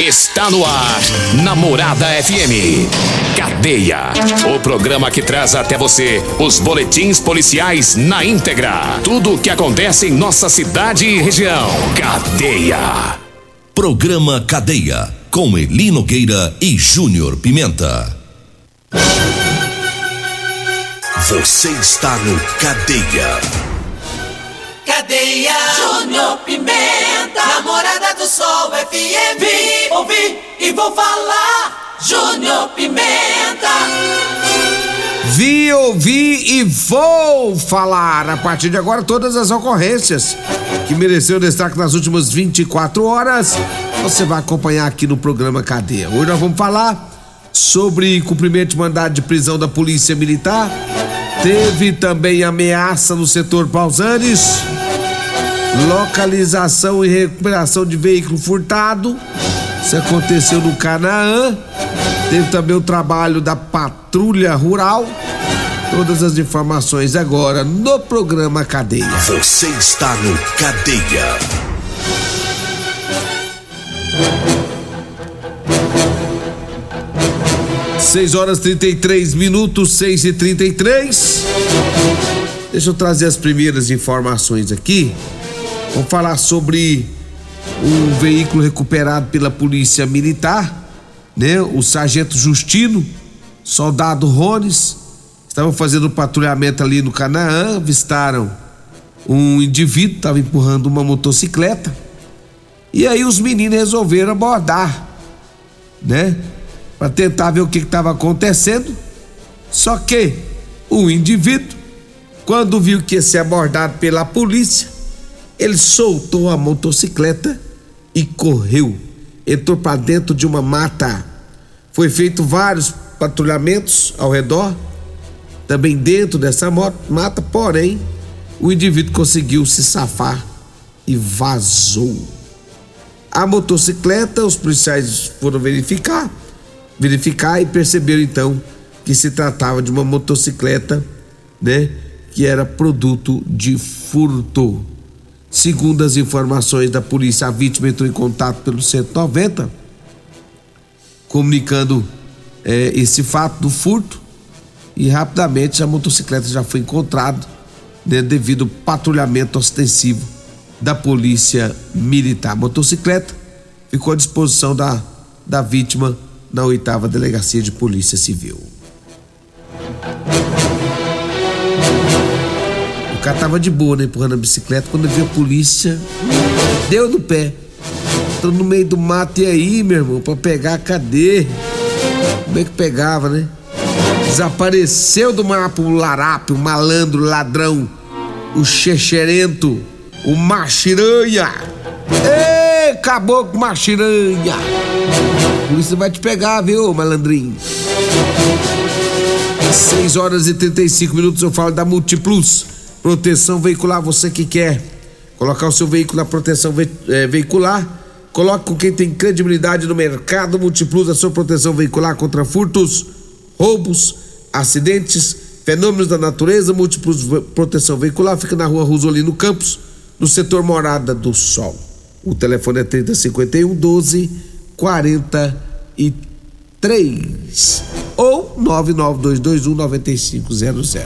Está no ar, Namorada FM. Cadeia. O programa que traz até você os boletins policiais na íntegra. Tudo o que acontece em nossa cidade e região. Cadeia. Programa Cadeia. Com Eli Nogueira e Júnior Pimenta. Você está no Cadeia. Cadeia. Júnior Pimenta. Namorada do Sol FM. Vim, ouvi e vou falar. Júnior Pimenta. Vi, ouvi e vou falar a partir de agora todas as ocorrências que mereceu destaque nas últimas 24 horas. Você vai acompanhar aqui no programa Cadeia. Hoje nós vamos falar sobre cumprimento de mandado de prisão da Polícia Militar. Teve também ameaça no setor Pausanes. Localização e recuperação de veículo furtado. Isso aconteceu no Canaã. Teve também o trabalho da Patrulha Rural. Todas as informações agora no programa Cadeia. Você está no Cadeia. Seis horas 33 minutos, seis e trinta e três. Deixa eu trazer as primeiras informações aqui. Vamos falar sobre um veículo recuperado pela Polícia Militar, né? O sargento Justino, soldado Rones, estavam fazendo patrulhamento ali no Canaã, avistaram um indivíduo, estava empurrando uma motocicleta. E aí os meninos resolveram abordar, né? Para tentar ver o que estava acontecendo. Só que o indivíduo, quando viu que ia ser abordado pela polícia, ele soltou a motocicleta e correu. Entrou para dentro de uma mata. Foi feito vários patrulhamentos ao redor, também dentro dessa mata, porém, o indivíduo conseguiu se safar e vazou. A motocicleta, os policiais foram verificar, verificar e perceberam então que se tratava de uma motocicleta, né, que era produto de furto. Segundo as informações da polícia, a vítima entrou em contato pelo 190, comunicando eh, esse fato do furto e rapidamente a motocicleta já foi encontrada né, devido ao patrulhamento ostensivo da polícia militar. A motocicleta ficou à disposição da, da vítima na oitava delegacia de polícia civil. Cara tava de boa, né, empurrando a bicicleta, quando viu a polícia, deu no pé. Tô no meio do mato e aí, meu irmão, pra pegar, cadê? Como é que pegava, né? Desapareceu do mapa o larápio, o malandro, o ladrão, o xexerento, o machiranha. Ê, caboclo machiranha. A polícia vai te pegar, viu, malandrinho? 6 horas e 35 minutos eu falo da Multiplus. Proteção veicular, você que quer colocar o seu veículo na proteção ve é, veicular, coloque com quem tem credibilidade no mercado. Multiplus, a sua proteção veicular contra furtos, roubos, acidentes, fenômenos da natureza. Múltiplos proteção veicular fica na rua Rosolino Campos, no setor Morada do Sol. O telefone é 3051 12 43 ou 99221 9500.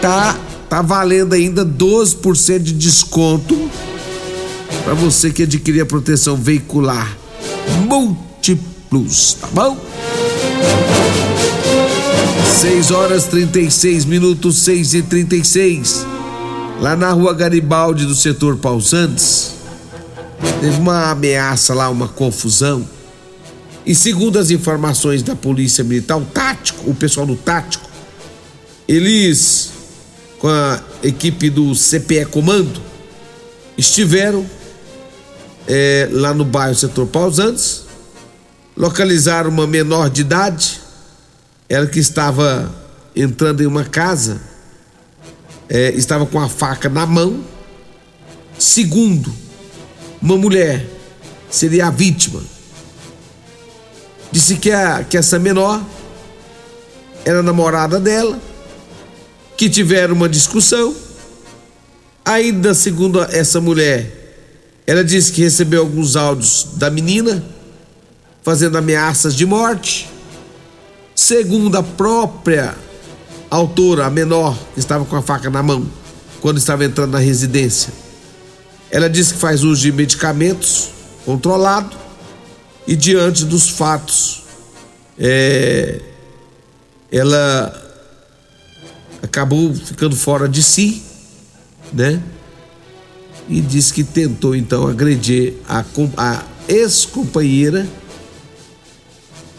Tá, tá valendo ainda 12% de desconto para você que adquirir a proteção veicular Multiplus, tá bom? 6 horas 36 minutos, 6 e 36. Lá na rua Garibaldi, do setor Pausantes, teve uma ameaça lá, uma confusão. E segundo as informações da Polícia Militar, o tático, o pessoal do tático, eles, com a equipe do CPE Comando, estiveram é, lá no bairro Setor Pausantes localizaram uma menor de idade, ela que estava entrando em uma casa, é, estava com a faca na mão. Segundo, uma mulher seria a vítima. Disse que, a, que essa menor era namorada dela, que tiveram uma discussão. Ainda segundo essa mulher, ela disse que recebeu alguns áudios da menina fazendo ameaças de morte. Segundo a própria autora, a menor, que estava com a faca na mão quando estava entrando na residência, ela disse que faz uso de medicamentos controlado e diante dos fatos, é, ela acabou ficando fora de si, né? E disse que tentou então agredir a, a ex-companheira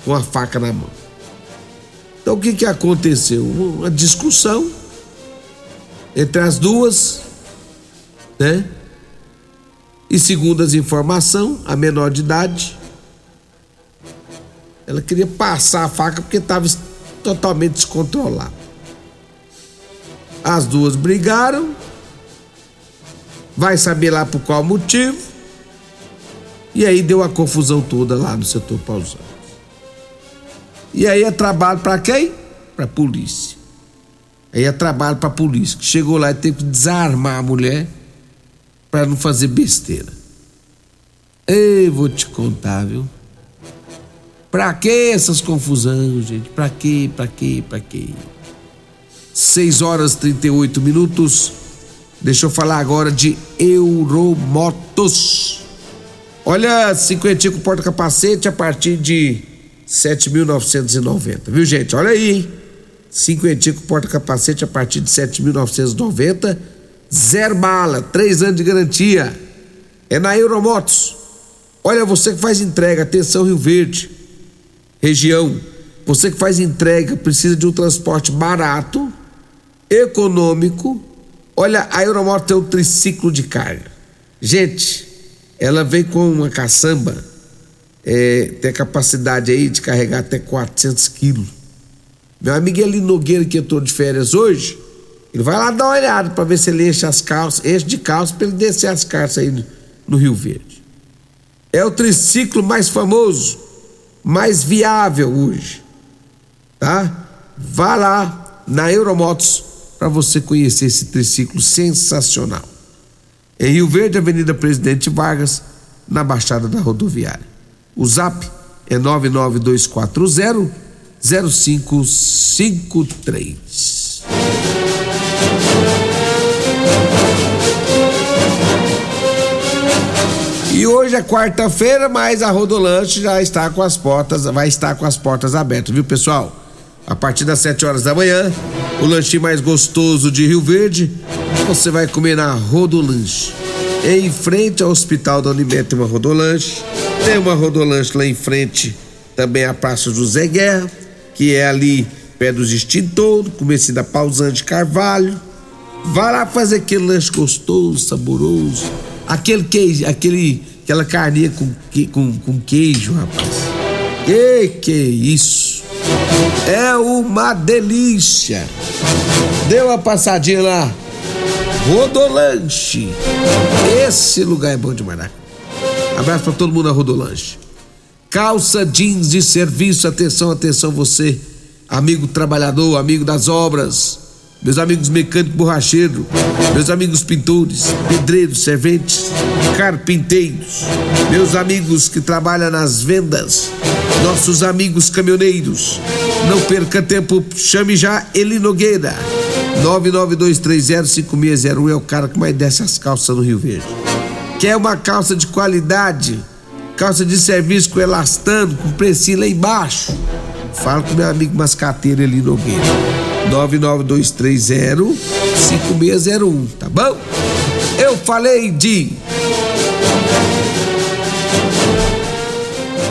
com a faca na mão. Então o que que aconteceu? Uma discussão entre as duas, né? E segundo as informações, a menor de idade, ela queria passar a faca porque estava totalmente descontrolada. As duas brigaram, vai saber lá por qual motivo, e aí deu a confusão toda lá no setor pausado. E aí é trabalho para quem? Para polícia. Aí é trabalho para polícia. Que chegou lá e teve que desarmar a mulher para não fazer besteira. Ei, vou te contar, viu? Pra que essas confusões, gente? Pra quê? Pra quê? Pra quê? 6 horas e 38 minutos. Deixa eu falar agora de Euromotos. Olha, cinquentinho com porta-capacete a partir de 7.990, viu gente? Olha aí, hein? Cinquentinho com porta-capacete a partir de 7.990. Zero bala, três anos de garantia. É na Euromotos. Olha, você que faz entrega, atenção Rio Verde, região. Você que faz entrega, precisa de um transporte barato, econômico. Olha, a Euromotos tem um triciclo de carga. Gente, ela vem com uma caçamba, é, tem a capacidade aí de carregar até 400 quilos. Meu amigo Eli Nogueira, que entrou de férias hoje, ele vai lá dar uma olhada para ver se ele enche as calças, enche de calças para ele descer as calças aí no, no Rio Verde. É o triciclo mais famoso, mais viável hoje. Tá? Vá lá na Euromotos para você conhecer esse triciclo sensacional. Em Rio Verde, Avenida Presidente Vargas, na Baixada da Rodoviária. O zap é 99240 0553. E hoje é quarta-feira, mas a Rodolanche já está com as portas, vai estar com as portas abertas, viu, pessoal? A partir das 7 horas da manhã, o lanchinho mais gostoso de Rio Verde, você vai comer na Rodolanche. Em frente ao Hospital do Alimento tem uma Rodolanche, tem uma Rodolanche lá em frente também a Praça José Guerra, que é ali perto dos extintores, começo da Pausante Carvalho. Vai lá fazer aquele lanche gostoso, saboroso, aquele queijo, aquele, aquela carninha com, com, com queijo, rapaz. Que que é isso? É uma delícia. Dê uma passadinha lá. Rodolanche. Esse lugar é bom demais, né? Abraço pra todo mundo na Rodolanche. Calça jeans de serviço, atenção, atenção você, amigo trabalhador, amigo das obras, meus amigos mecânicos borracheiros, meus amigos pintores, pedreiros, serventes, carpinteiros, meus amigos que trabalham nas vendas, nossos amigos caminhoneiros. Não perca tempo, chame já Eli Nogueira. 992305601 é o cara que mais desce as calças no Rio Verde. Quer uma calça de qualidade? Calça de serviço com elastano, com precinho lá embaixo? Fala com meu amigo mascateiro Eli Nogueira. 992305601, tá bom? Eu falei de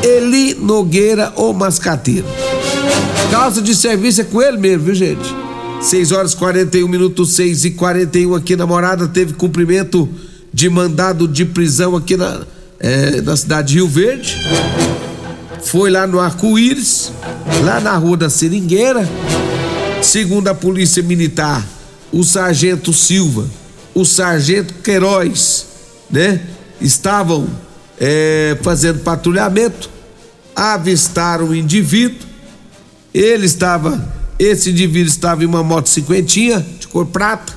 Eli Nogueira ou Mascateiro. Calça de serviço é com ele mesmo, viu, gente? 6 horas 41 minutos, 6 e 41 aqui na morada. Teve cumprimento de mandado de prisão aqui na, é, na cidade de Rio Verde. foi lá no Arco-Íris, lá na rua da Seringueira. Segundo a Polícia Militar, o sargento Silva, o sargento Queiroz, né? Estavam é, fazendo patrulhamento, avistaram o indivíduo. Ele estava, esse indivíduo estava em uma moto cinquentinha de cor prata.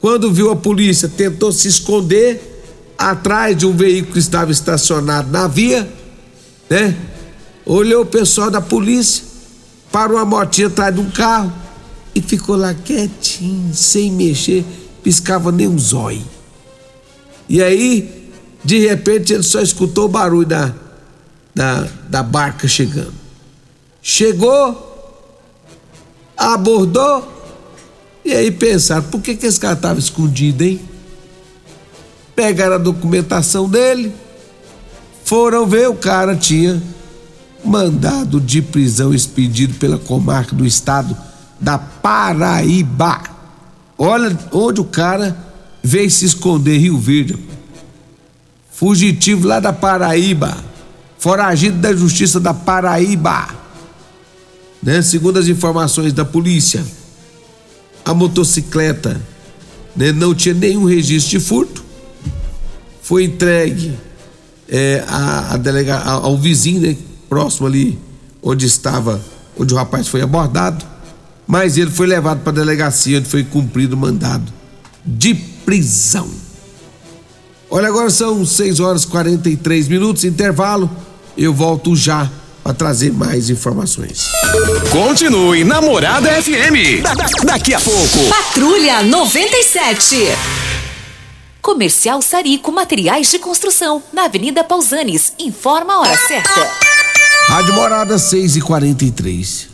Quando viu a polícia, tentou se esconder atrás de um veículo que estava estacionado na via, né? Olhou o pessoal da polícia, parou a motinha atrás de um carro e ficou lá quietinho, sem mexer, piscava nem um zóio. E aí, de repente, ele só escutou o barulho da, da, da barca chegando. Chegou, abordou, e aí pensaram, por que, que esse cara estava escondido, hein? Pegaram a documentação dele, foram ver, o cara tinha mandado de prisão expedido pela comarca do estado da Paraíba. Olha onde o cara veio se esconder, Rio Verde. Fugitivo lá da Paraíba. Foragido da Justiça da Paraíba. Né? Segundo as informações da polícia, a motocicleta né, não tinha nenhum registro de furto. Foi entregue é, a, a delega, ao vizinho, né, próximo ali onde estava, onde o rapaz foi abordado mas ele foi levado para a delegacia onde foi cumprido o mandado de prisão. Olha, agora são 6 horas e 43 minutos, intervalo. Eu volto já para trazer mais informações. Continue Namorada FM. Da, da, daqui a pouco. Patrulha 97. Comercial Sarico Materiais de Construção, na Avenida Pausanes. Informa a hora certa. Rádio Morada 6 e 43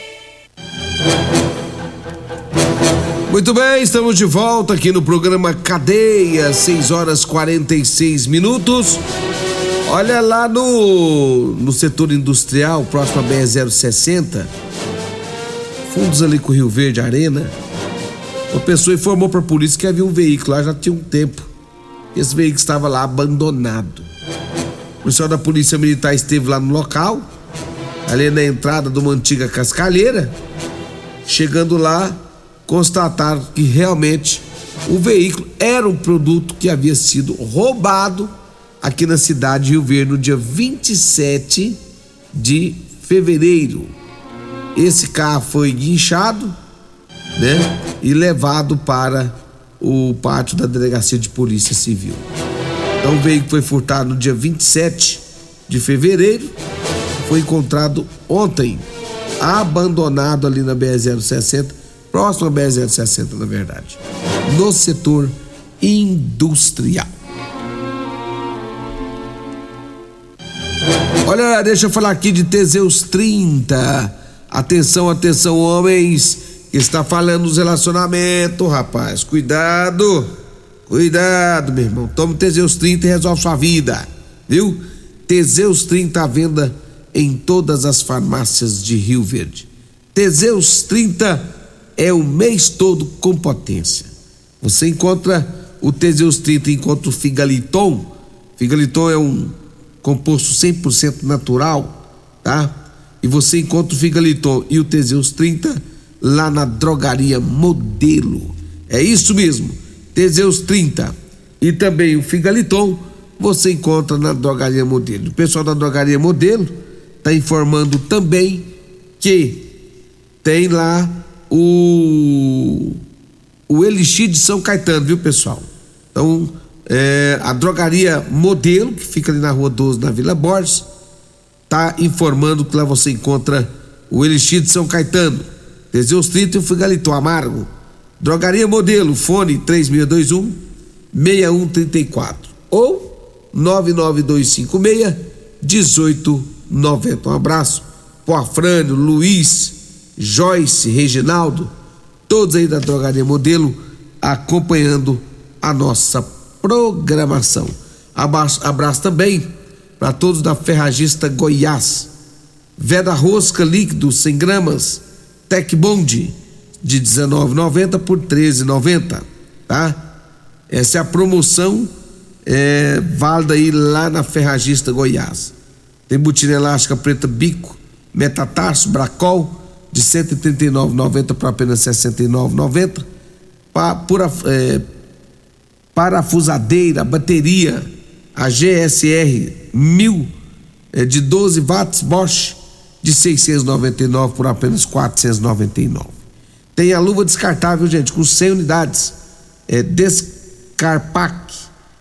Muito bem, estamos de volta aqui no programa Cadeia, 6 horas 46 minutos. Olha lá no, no setor industrial, próximo a BR-060, fundos ali com o Rio Verde Arena, uma pessoa informou para a polícia que havia um veículo lá já tinha um tempo. Esse veículo estava lá abandonado. O pessoal da Polícia Militar esteve lá no local, ali na entrada de uma antiga cascalheira. Chegando lá, constataram que realmente o veículo era um produto que havia sido roubado aqui na cidade de Rio Verde no dia 27 de fevereiro. Esse carro foi guinchado, né? E levado para o pátio da delegacia de polícia civil. Então o veículo foi furtado no dia 27 de fevereiro, foi encontrado ontem, abandonado ali na BR-060, próximo à BR-060, na verdade, no setor industrial. Olha, deixa eu falar aqui de Teseus 30. Atenção, atenção, homens. Está falando dos relacionamentos, rapaz. Cuidado. Cuidado, meu irmão. Tome Teseus 30 e resolve sua vida. Viu? Teseus 30 à venda em todas as farmácias de Rio Verde. Teseus 30 é o mês todo com potência. Você encontra o Teseus 30, encontra o Figaliton. Figaliton é um composto 100% natural, tá? E você encontra o Figaliton e o Teseus 30 lá na drogaria Modelo. É isso mesmo, Teseus 30 e também o Figaliton você encontra na drogaria Modelo. O pessoal da drogaria Modelo está informando também que tem lá o o Elixir de São Caetano, viu pessoal? Então é, a drogaria Modelo, que fica ali na rua 12, na Vila Borges, está informando que lá você encontra o Elixir de São Caetano, Teseus 30 e o Figalito Amargo. Drogaria Modelo, fone 3621 6134 ou 99256 1890. Um abraço pro Afrânio, Luiz, Joyce, Reginaldo, todos aí da Drogaria Modelo acompanhando a nossa programação. Abraço, abraço também para todos da Ferragista Goiás. Veda Rosca líquido 100 gramas, Tec Bond de 19,90 por 13,90, tá? Essa é a promoção é, válida aí lá na Ferragista Goiás. Tem botina elástica preta bico, metatarso, bracol de 139,90 para apenas 69,90. Pa, por, é, parafusadeira, bateria, a GSR 1000 é, de 12 watts Bosch de 699 por apenas 499. Tem a luva descartável, gente, com 100 unidades, é Descarpac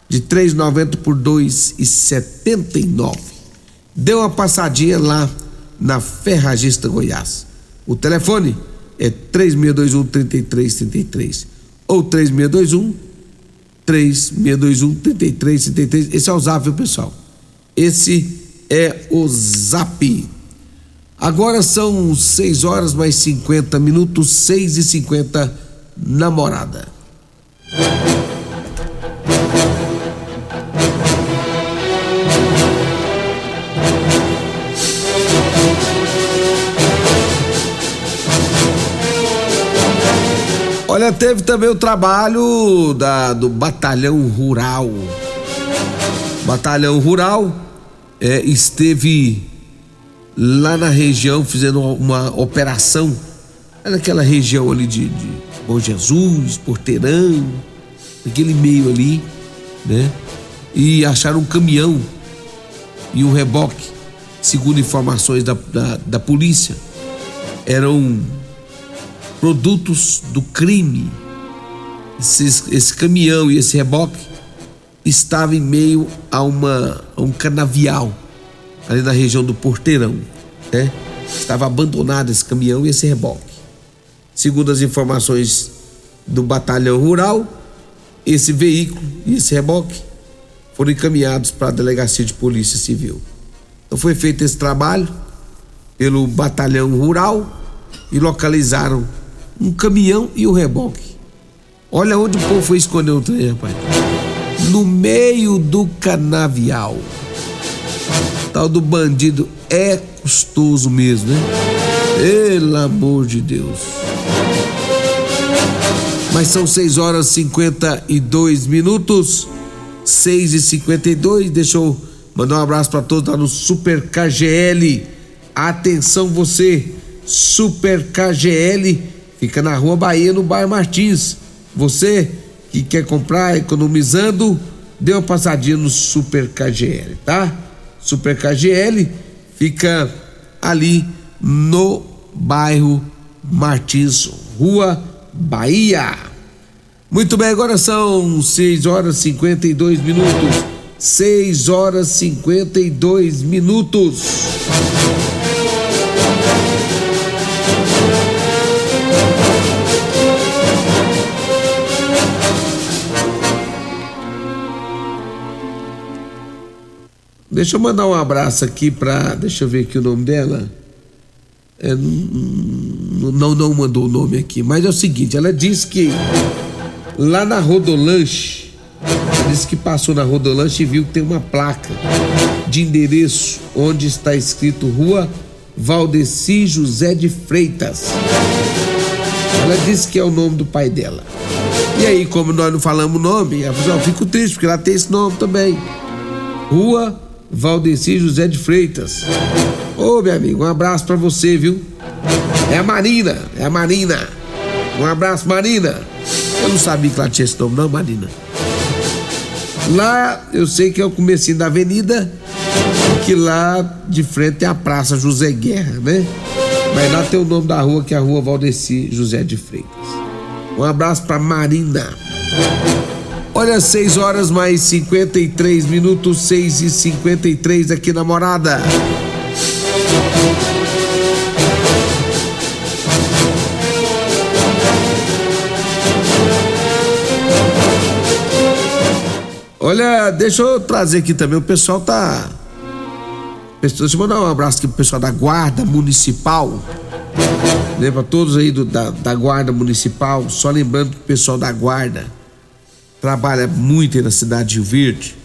de 390 por 2,79. Dê uma passadinha lá na Ferragista Goiás. O telefone é 3621 3333 ou 3621 3621 3333. Esse é o zap, viu, pessoal? Esse é o zap. Agora são 6 horas mais 50 minutos, 6 e 50 namorada. Olha, teve também o trabalho da, do Batalhão Rural. Batalhão Rural é, esteve lá na região fazendo uma operação, é naquela região ali de, de Bom Jesus, Porteirão, aquele meio ali, né? E acharam um caminhão e um reboque, segundo informações da, da, da polícia, eram produtos do crime. Esse, esse caminhão e esse reboque estava em meio a, uma, a um canavial, ali na região do Porteirão. Né? Estava abandonado esse caminhão e esse reboque. Segundo as informações do batalhão rural, esse veículo e esse reboque foram encaminhados para a delegacia de polícia civil. Então foi feito esse trabalho pelo batalhão rural e localizaram um caminhão e o reboque. Olha onde o povo foi esconder o trem, rapaz. No meio do canavial. Tal do bandido é custoso mesmo, né? Pelo amor de Deus. Mas são 6 horas e 52 minutos. 6 e 52 Deixa eu mandar um abraço para todos lá no Super KGL. Atenção você, Super KGL, fica na Rua Bahia, no bairro Martins. Você que quer comprar economizando, dê uma passadinha no Super KGL, tá? Super KGL fica ali no bairro Martins, Rua Bahia. Muito bem, agora são 6 horas e 52 minutos. 6 horas e 52 minutos. Deixa eu mandar um abraço aqui pra. Deixa eu ver aqui o nome dela. É, não, não mandou o nome aqui, mas é o seguinte: ela disse que lá na Rodolanche, disse que passou na Rodolanche e viu que tem uma placa de endereço onde está escrito Rua Valdeci José de Freitas. Ela disse que é o nome do pai dela. E aí, como nós não falamos o nome, ela falou: fico triste, porque ela tem esse nome também. Rua Valdeci José de Freitas. Ô, meu amigo, um abraço para você, viu? É a Marina, é a Marina. Um abraço, Marina. Eu não sabia que ela tinha esse nome, não, Marina. Lá, eu sei que é o comecinho da avenida, que lá de frente tem a Praça José Guerra, né? Mas lá tem o nome da rua, que é a Rua Valdeci José de Freitas. Um abraço pra Marina. Olha, 6 horas mais 53 minutos, 6 e 53 aqui na morada. Olha, deixa eu trazer aqui também, o pessoal tá. Deixa eu mandar um abraço aqui pro pessoal da Guarda Municipal. Pra todos aí do, da, da Guarda Municipal. Só lembrando que o pessoal da Guarda trabalha muito na cidade de Rio Verde.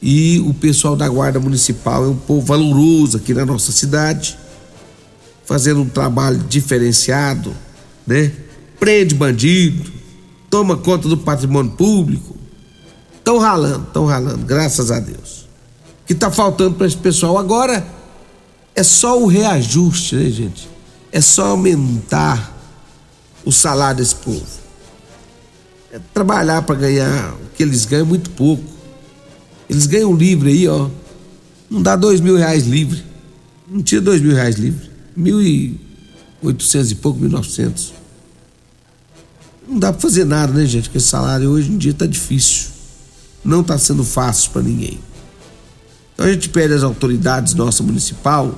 E o pessoal da Guarda Municipal é um povo valoroso aqui na nossa cidade, fazendo um trabalho diferenciado, né? Prende bandido, toma conta do patrimônio público. Estão ralando, estão ralando, graças a Deus. O que está faltando para esse pessoal agora é só o reajuste, né, gente? É só aumentar o salário desse povo. É trabalhar para ganhar o que eles ganham é muito pouco. Eles ganham livre aí, ó. Não dá dois mil reais livre. Não tira dois mil reais livre. Mil e oitocentos e pouco, mil novecentos. Não dá para fazer nada, né, gente? Porque esse salário hoje em dia tá difícil. Não tá sendo fácil para ninguém. Então a gente pede às autoridades nossa municipal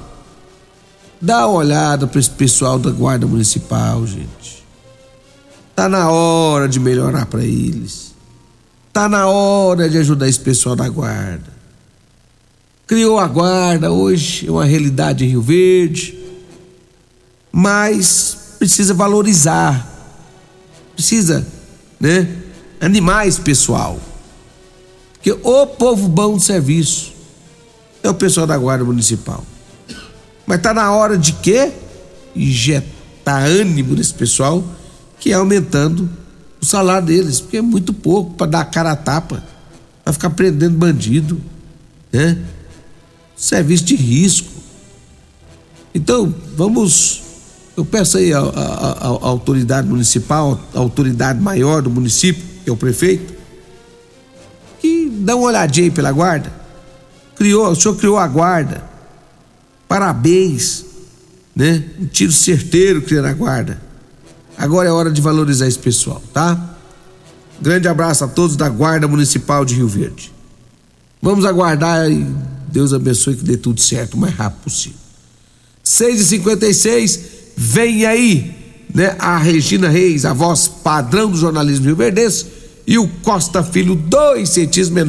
dá uma olhada para esse pessoal da guarda municipal, gente. Tá na hora de melhorar para eles. Tá na hora de ajudar esse pessoal da guarda. Criou a guarda, hoje é uma realidade em Rio Verde, mas precisa valorizar, precisa, né, animar esse pessoal. Porque o povo bom de serviço é o pessoal da guarda municipal. Mas tá na hora de quê? Injetar ânimo nesse pessoal que é aumentando o salário deles, porque é muito pouco para dar cara a tapa, para ficar prendendo bandido, né? Serviço de risco. Então, vamos. Eu peço aí a, a, a, a autoridade municipal, a autoridade maior do município, que é o prefeito, que dá uma olhadinha aí pela guarda. Criou, o senhor criou a guarda. Parabéns, né? Um tiro certeiro criando a guarda. Agora é hora de valorizar esse pessoal, tá? Grande abraço a todos da Guarda Municipal de Rio Verde. Vamos aguardar e Deus abençoe que dê tudo certo o mais rápido possível. 6 e 56 vem aí, né? A Regina Reis, a voz padrão do jornalismo rio verdense, e o Costa Filho, dois centímetros menor.